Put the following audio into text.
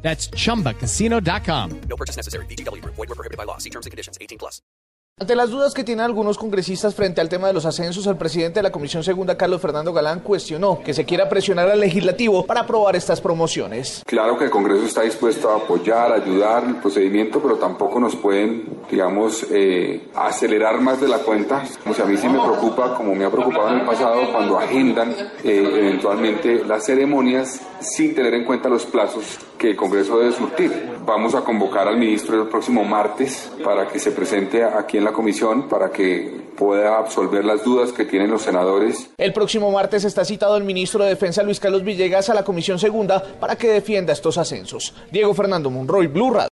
That's chumbacasino.com. No purchase necessary. BGW. Void were prohibited by law. See terms and conditions. 18 plus. Ante las dudas que tienen algunos congresistas frente al tema de los ascensos, el presidente de la Comisión Segunda, Carlos Fernando Galán, cuestionó que se quiera presionar al legislativo para aprobar estas promociones. Claro que el Congreso está dispuesto a apoyar, ayudar el procedimiento, pero tampoco nos pueden, digamos, eh, acelerar más de la cuenta. O sea, a mí sí me preocupa, como me ha preocupado en el pasado, cuando agendan eh, eventualmente las ceremonias sin tener en cuenta los plazos que el Congreso debe surtir. Vamos a convocar al ministro el próximo martes para que se presente aquí en la comisión para que pueda absolver las dudas que tienen los senadores. El próximo martes está citado el ministro de Defensa Luis Carlos Villegas a la Comisión Segunda para que defienda estos ascensos. Diego Fernando Monroy, Blue Radio.